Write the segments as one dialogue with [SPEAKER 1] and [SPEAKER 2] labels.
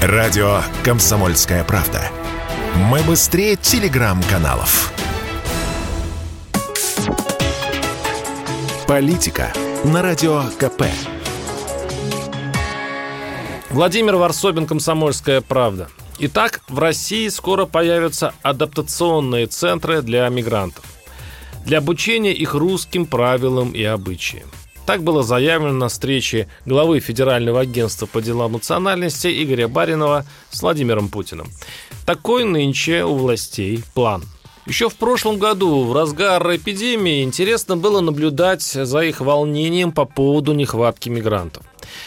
[SPEAKER 1] Радио «Комсомольская правда». Мы быстрее телеграм-каналов. Политика на Радио КП.
[SPEAKER 2] Владимир Варсобин, «Комсомольская правда». Итак, в России скоро появятся адаптационные центры для мигрантов. Для обучения их русским правилам и обычаям. Так было заявлено на встрече главы Федерального агентства по делам национальности Игоря Баринова с Владимиром Путиным. Такой нынче у властей план – еще в прошлом году, в разгар эпидемии, интересно было наблюдать за их волнением по поводу нехватки мигрантов.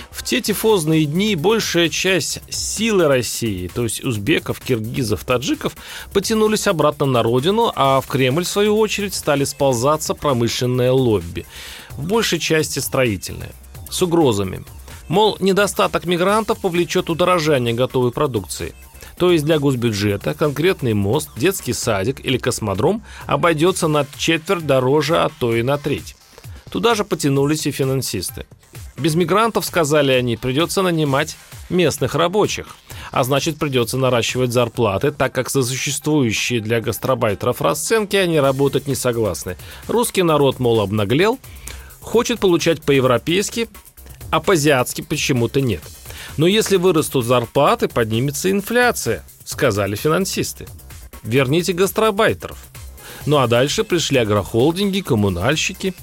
[SPEAKER 2] В те тифозные дни большая часть силы России, то есть узбеков, киргизов, таджиков, потянулись обратно на родину, а в Кремль, в свою очередь, стали сползаться промышленное лобби. В большей части строительное. С угрозами. Мол, недостаток мигрантов повлечет удорожание готовой продукции – то есть для госбюджета конкретный мост, детский садик или космодром обойдется на четверть дороже, а то и на треть. Туда же потянулись и финансисты. Без мигрантов, сказали они, придется нанимать местных рабочих. А значит, придется наращивать зарплаты, так как за существующие для гастробайтеров расценки они работать не согласны. Русский народ, мол, обнаглел, хочет получать по-европейски, а по-азиатски почему-то нет – но если вырастут зарплаты, поднимется инфляция, сказали финансисты. Верните гастробайтеров. Ну а дальше пришли агрохолдинги, коммунальщики.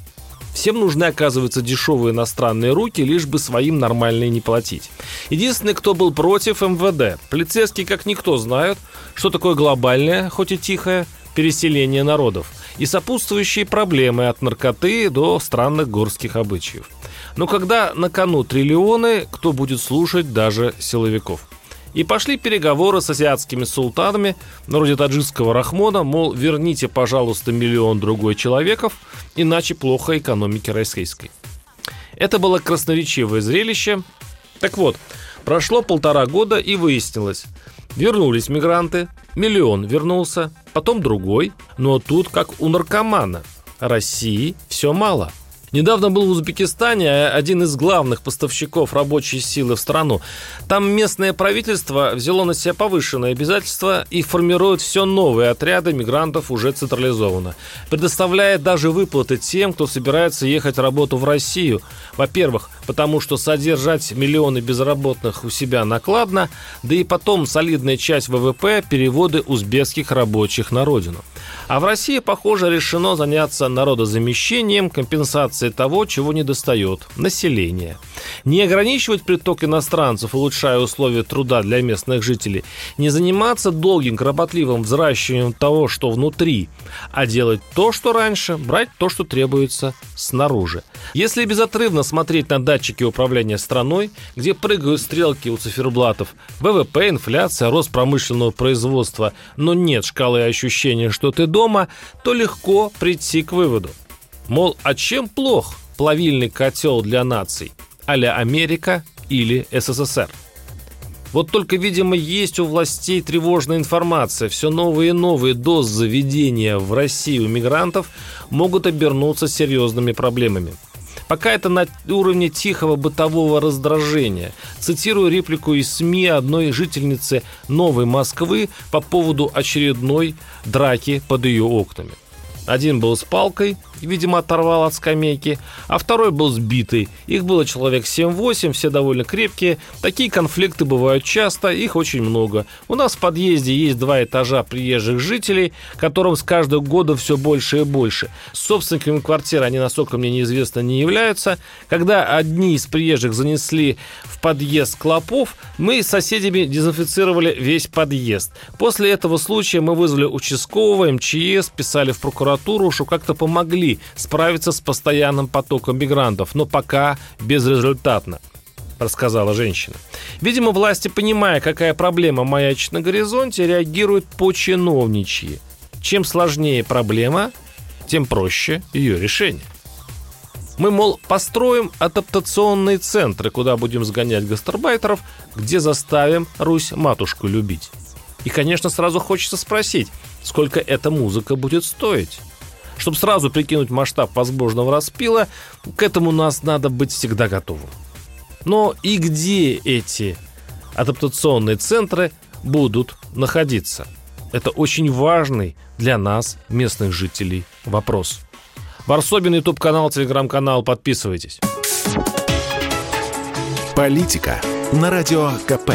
[SPEAKER 2] Всем нужны, оказывается, дешевые иностранные руки, лишь бы своим нормальные не платить. Единственный, кто был против МВД. Полицейские, как никто, знают, что такое глобальное, хоть и тихое, переселение народов и сопутствующие проблемы от наркоты до странных горских обычаев. Но когда на кону триллионы, кто будет слушать даже силовиков? И пошли переговоры с азиатскими султанами, вроде таджикского Рахмона, мол, верните, пожалуйста, миллион другой человеков, иначе плохо экономике российской. Это было красноречивое зрелище. Так вот, прошло полтора года и выяснилось. Вернулись мигранты, миллион вернулся, потом другой, но тут как у наркомана. России все мало – Недавно был в Узбекистане а один из главных поставщиков рабочей силы в страну. Там местное правительство взяло на себя повышенные обязательства и формирует все новые отряды мигрантов уже централизованно. Предоставляет даже выплаты тем, кто собирается ехать работу в Россию. Во-первых, потому что содержать миллионы безработных у себя накладно, да и потом солидная часть ВВП – переводы узбекских рабочих на родину. А в России, похоже, решено заняться народозамещением, компенсацией того, чего не достает – населения. Не ограничивать приток иностранцев, улучшая условия труда для местных жителей, не заниматься долгим, кропотливым взращиванием того, что внутри, а делать то, что раньше, брать то, что требуется снаружи. Если безотрывно смотреть на датчики управления страной, где прыгают стрелки у циферблатов, ВВП, инфляция, рост промышленного производства, но нет шкалы ощущения, что ты дома, то легко прийти к выводу. Мол, а чем плох плавильный котел для наций, а Америка или СССР? Вот только, видимо, есть у властей тревожная информация. Все новые и новые дозы заведения в России у мигрантов могут обернуться серьезными проблемами. Пока это на уровне тихого бытового раздражения. Цитирую реплику из СМИ одной жительницы Новой Москвы по поводу очередной драки под ее окнами. Один был с палкой, видимо, оторвал от скамейки, а второй был сбитый. Их было человек 7-8, все довольно крепкие. Такие конфликты бывают часто, их очень много. У нас в подъезде есть два этажа приезжих жителей, которым с каждого года все больше и больше. С собственниками квартиры они, насколько мне неизвестно, не являются. Когда одни из приезжих занесли в подъезд клопов, мы с соседями дезинфицировали весь подъезд. После этого случая мы вызвали участкового, МЧС, писали в прокуратуру, что как-то помогли справиться с постоянным потоком мигрантов, но пока безрезультатно рассказала женщина. Видимо, власти, понимая, какая проблема маячит на горизонте, реагируют по-чиновничьи. Чем сложнее проблема, тем проще ее решение. Мы, мол, построим адаптационные центры, куда будем сгонять гастарбайтеров, где заставим Русь-матушку любить. И, конечно, сразу хочется спросить, сколько эта музыка будет стоить? Чтобы сразу прикинуть масштаб возможного распила, к этому нас надо быть всегда готовым. Но и где эти адаптационные центры будут находиться? Это очень важный для нас, местных жителей, вопрос. Варсобин, YouTube-канал, Телеграм-канал. Подписывайтесь.
[SPEAKER 1] Политика на Радио КП.